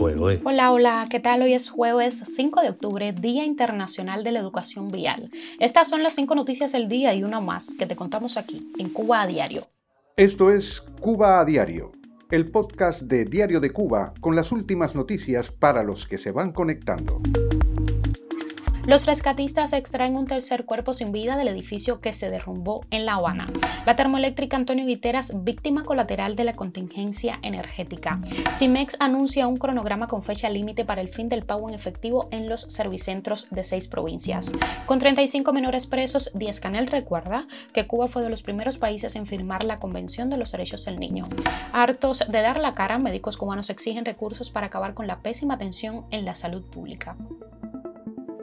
jueves. Hola, hola, ¿qué tal? Hoy es jueves 5 de octubre, Día Internacional de la Educación Vial. Estas son las cinco noticias del día y una más que te contamos aquí, en Cuba a Diario. Esto es Cuba a Diario, el podcast de Diario de Cuba con las últimas noticias para los que se van conectando. Los rescatistas extraen un tercer cuerpo sin vida del edificio que se derrumbó en La Habana. La termoeléctrica Antonio Guiteras, víctima colateral de la contingencia energética. CIMEX anuncia un cronograma con fecha límite para el fin del pago en efectivo en los servicentros de seis provincias. Con 35 menores presos, Díaz Canel recuerda que Cuba fue de los primeros países en firmar la Convención de los Derechos del Niño. Hartos de dar la cara, médicos cubanos exigen recursos para acabar con la pésima atención en la salud pública.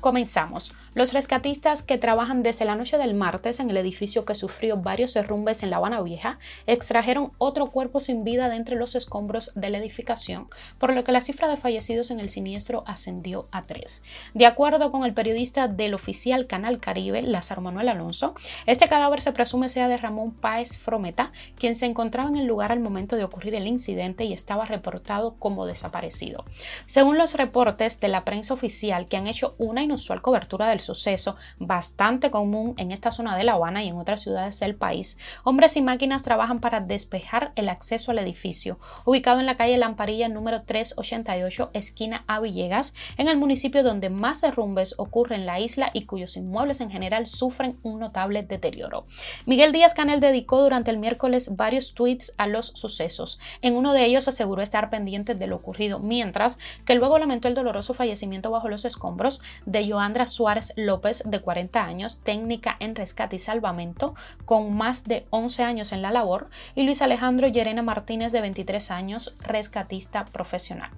Comenzamos. Los rescatistas que trabajan desde la noche del martes en el edificio que sufrió varios derrumbes en La Habana Vieja extrajeron otro cuerpo sin vida de entre los escombros de la edificación, por lo que la cifra de fallecidos en el siniestro ascendió a tres. De acuerdo con el periodista del oficial Canal Caribe, Lázaro Manuel Alonso, este cadáver se presume sea de Ramón Páez Frometa, quien se encontraba en el lugar al momento de ocurrir el incidente y estaba reportado como desaparecido. Según los reportes de la prensa oficial que han hecho una inusual cobertura del suceso bastante común en esta zona de La Habana y en otras ciudades del país, hombres y máquinas trabajan para despejar el acceso al edificio, ubicado en la calle Lamparilla número 388, esquina A Villegas, en el municipio donde más derrumbes ocurren en la isla y cuyos inmuebles en general sufren un notable deterioro. Miguel Díaz Canel dedicó durante el miércoles varios tweets a los sucesos. En uno de ellos aseguró estar pendiente de lo ocurrido, mientras que luego lamentó el doloroso fallecimiento bajo los escombros de Joandra Suárez López, de 40 años, técnica en rescate y salvamento, con más de 11 años en la labor, y Luis Alejandro Llerena Martínez, de 23 años, rescatista profesional.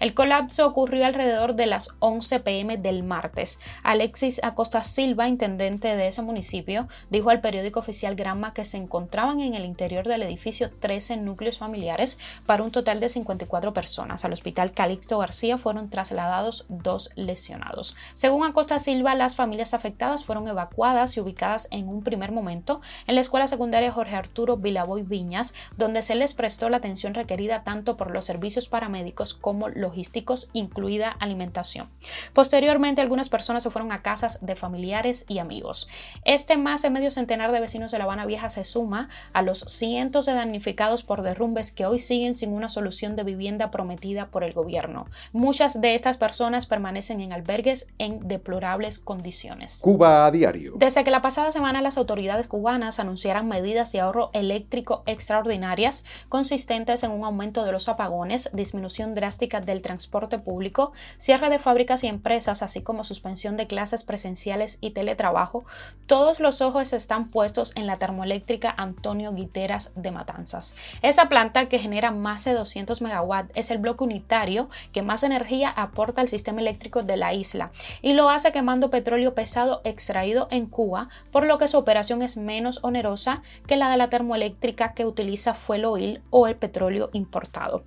El colapso ocurrió alrededor de las 11 pm del martes. Alexis Acosta Silva, intendente de ese municipio, dijo al periódico oficial Granma que se encontraban en el interior del edificio 13 núcleos familiares para un total de 54 personas. Al hospital Calixto García fueron trasladados dos lesionados. Según Acosta Silva, las familias afectadas fueron evacuadas y ubicadas en un primer momento en la escuela secundaria Jorge Arturo Vilaboy Viñas, donde se les prestó la atención requerida tanto por los servicios paramédicos como logísticos, incluida alimentación. Posteriormente, algunas personas se fueron a casas de familiares y amigos. Este más de medio centenar de vecinos de La Habana Vieja se suma a los cientos de damnificados por derrumbes que hoy siguen sin una solución de vivienda prometida por el gobierno. Muchas de estas personas permanecen en albergues deplorables condiciones. Cuba a diario. Desde que la pasada semana las autoridades cubanas anunciaran medidas de ahorro eléctrico extraordinarias consistentes en un aumento de los apagones, disminución drástica del transporte público, cierre de fábricas y empresas, así como suspensión de clases presenciales y teletrabajo, todos los ojos están puestos en la termoeléctrica Antonio Guiteras de Matanzas. Esa planta que genera más de 200 megawatts es el bloque unitario que más energía aporta al sistema eléctrico de la isla y lo hace quemando petróleo pesado extraído en Cuba, por lo que su operación es menos onerosa que la de la termoeléctrica que utiliza fuel oil o el petróleo importado.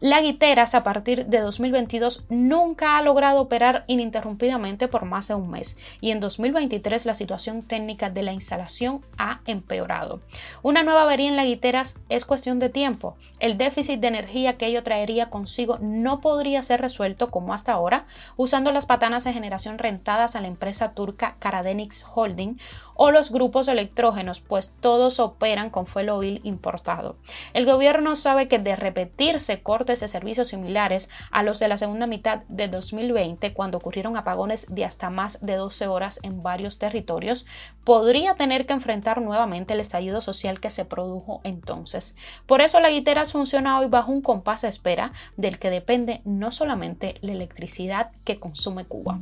La Guiteras a partir de 2022 nunca ha logrado operar ininterrumpidamente por más de un mes y en 2023 la situación técnica de la instalación ha empeorado. Una nueva avería en la Guiteras es cuestión de tiempo. El déficit de energía que ello traería consigo no podría ser resuelto como hasta ahora usando las patanas de generación rentadas a la empresa turca Karadenix Holding o los grupos electrógenos, pues todos operan con fuel oil importado. El gobierno sabe que de repetirse cortes de servicios similares a los de la segunda mitad de 2020, cuando ocurrieron apagones de hasta más de 12 horas en varios territorios, podría tener que enfrentar nuevamente el estallido social que se produjo entonces. Por eso la Guiteras funciona hoy bajo un compás de espera del que depende no solamente la electricidad que consume Cuba.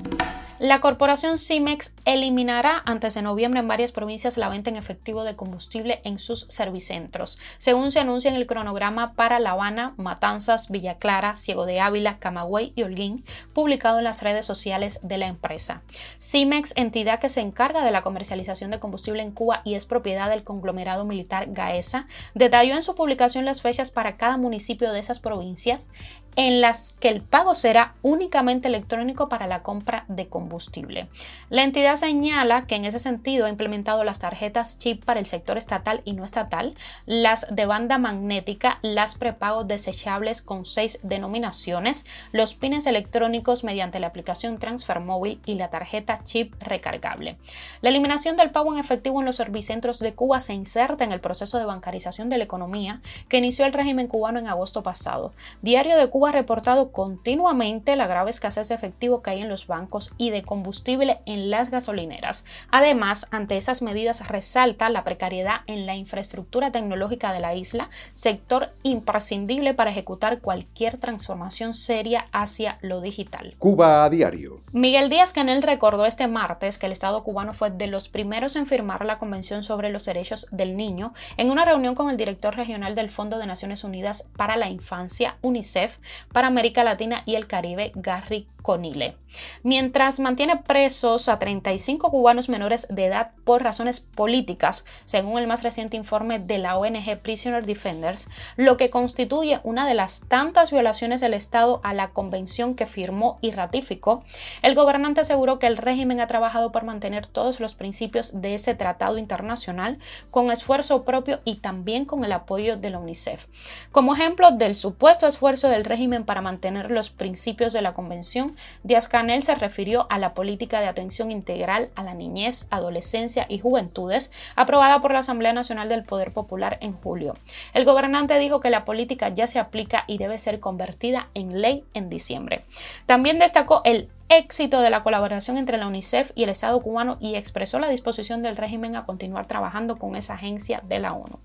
La corporación CIMEX eliminará antes de noviembre en varias provincias la venta en efectivo de combustible en sus servicentros, según se anuncia en el cronograma para La Habana, Matanzas, Villa Clara, Ciego de Ávila, Camagüey y Holguín, publicado en las redes sociales de la empresa. CIMEX, entidad que se encarga de la comercialización de combustible en Cuba y es propiedad del conglomerado militar Gaesa, detalló en su publicación las fechas para cada municipio de esas provincias en las que el pago será únicamente electrónico para la compra de combustible. La entidad señala que en ese sentido hay implementado las tarjetas chip para el sector estatal y no estatal, las de banda magnética, las prepagos desechables con seis denominaciones, los pines electrónicos mediante la aplicación Transfer Móvil y la tarjeta chip recargable. La eliminación del pago en efectivo en los servicentros de Cuba se inserta en el proceso de bancarización de la economía que inició el régimen cubano en agosto pasado. Diario de Cuba ha reportado continuamente la grave escasez de efectivo que hay en los bancos y de combustible en las gasolineras. Además, ante esas medidas resalta la precariedad en la infraestructura tecnológica de la isla, sector imprescindible para ejecutar cualquier transformación seria hacia lo digital. Cuba a diario. Miguel Díaz Canel recordó este martes que el Estado cubano fue de los primeros en firmar la Convención sobre los Derechos del Niño en una reunión con el director regional del Fondo de Naciones Unidas para la Infancia, UNICEF, para América Latina y el Caribe, Gary Conile. Mientras mantiene presos a 35 cubanos menores de edad por razones políticas, según el más reciente informe de la ONG Prisoner Defenders, lo que constituye una de las tantas violaciones del Estado a la convención que firmó y ratificó, el gobernante aseguró que el régimen ha trabajado por mantener todos los principios de ese tratado internacional con esfuerzo propio y también con el apoyo de la UNICEF. Como ejemplo del supuesto esfuerzo del régimen para mantener los principios de la convención, Díaz Canel se refirió a la política de atención integral a la niñez, adolescencia y juventudes aprobada por la Asamblea Nacional del Poder Popular en julio. El gobernante dijo que la política ya se aplica y debe ser convertida en ley en diciembre. También destacó el éxito de la colaboración entre la UNICEF y el Estado cubano y expresó la disposición del régimen a continuar trabajando con esa agencia de la ONU.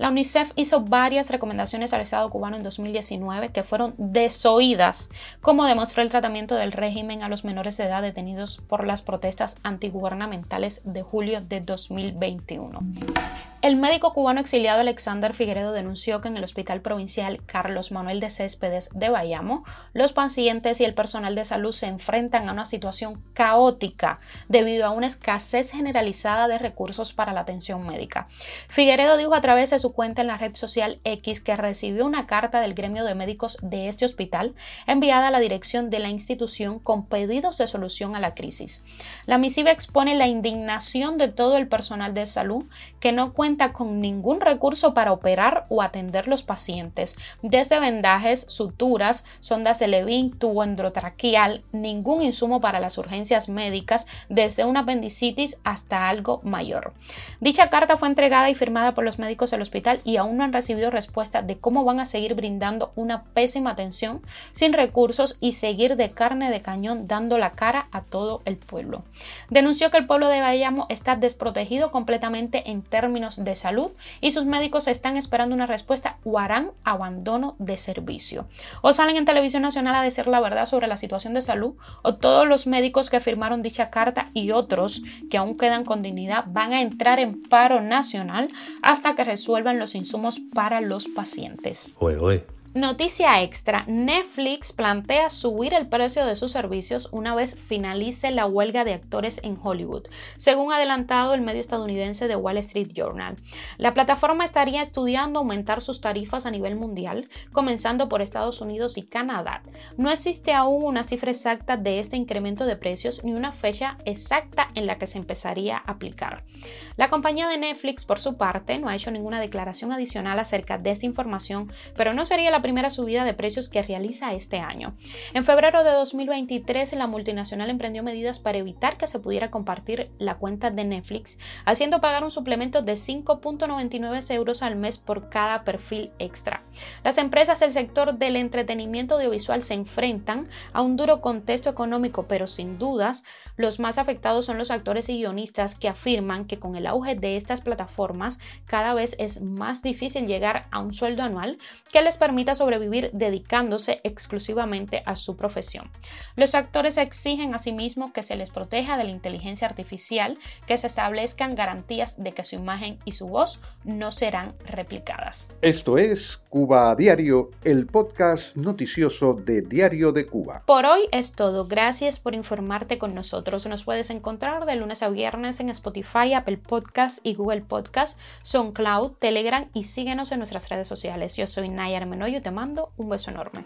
La UNICEF hizo varias recomendaciones al Estado cubano en 2019 que fueron desoídas, como demostró el tratamiento del régimen a los menores de edad detenidos por las protestas antigubernamentales de julio de 2021. El médico cubano exiliado Alexander Figueredo denunció que en el Hospital Provincial Carlos Manuel de Céspedes de Bayamo, los pacientes y el personal de salud se enfrentan a una situación caótica debido a una escasez generalizada de recursos para la atención médica. Figueredo dijo a través de su cuenta en la red social X que recibió una carta del gremio de médicos de este hospital enviada a la dirección de la institución con pedidos de solución a la crisis. La misiva expone la indignación de todo el personal de salud que no cuenta con ningún recurso para operar o atender los pacientes, desde vendajes, suturas, sondas de Levin, tubo endotraqueal, ningún insumo para las urgencias médicas, desde una apendicitis hasta algo mayor. Dicha carta fue entregada y firmada por los médicos del hospital y aún no han recibido respuesta de cómo van a seguir brindando una pésima atención sin recursos y seguir de carne de cañón dando la cara a todo el pueblo. Denunció que el pueblo de Bayamo está desprotegido completamente en términos de salud y sus médicos están esperando una respuesta o harán abandono de servicio. O salen en televisión nacional a decir la verdad sobre la situación de salud o todos los médicos que firmaron dicha carta y otros que aún quedan con dignidad van a entrar en paro nacional hasta que resuelvan los insumos para los pacientes. Noticia extra, Netflix plantea subir el precio de sus servicios una vez finalice la huelga de actores en Hollywood, según adelantado el medio estadounidense The Wall Street Journal. La plataforma estaría estudiando aumentar sus tarifas a nivel mundial, comenzando por Estados Unidos y Canadá. No existe aún una cifra exacta de este incremento de precios ni una fecha exacta en la que se empezaría a aplicar. La compañía de Netflix, por su parte, no ha hecho ninguna declaración adicional acerca de esta información, pero no sería la primera subida de precios que realiza este año. En febrero de 2023, la multinacional emprendió medidas para evitar que se pudiera compartir la cuenta de Netflix, haciendo pagar un suplemento de 5.99 euros al mes por cada perfil extra. Las empresas del sector del entretenimiento audiovisual se enfrentan a un duro contexto económico, pero sin dudas, los más afectados son los actores y guionistas que afirman que con el auge de estas plataformas cada vez es más difícil llegar a un sueldo anual que les permita sobrevivir dedicándose exclusivamente a su profesión. Los actores exigen asimismo que se les proteja de la inteligencia artificial, que se establezcan garantías de que su imagen y su voz no serán replicadas. Esto es Cuba Diario, el podcast noticioso de Diario de Cuba. Por hoy es todo. Gracias por informarte con nosotros. Nos puedes encontrar de lunes a viernes en Spotify, Apple Podcast y Google Podcast, SoundCloud, Telegram y síguenos en nuestras redes sociales. Yo soy Nayar Menoyo te mando un beso enorme.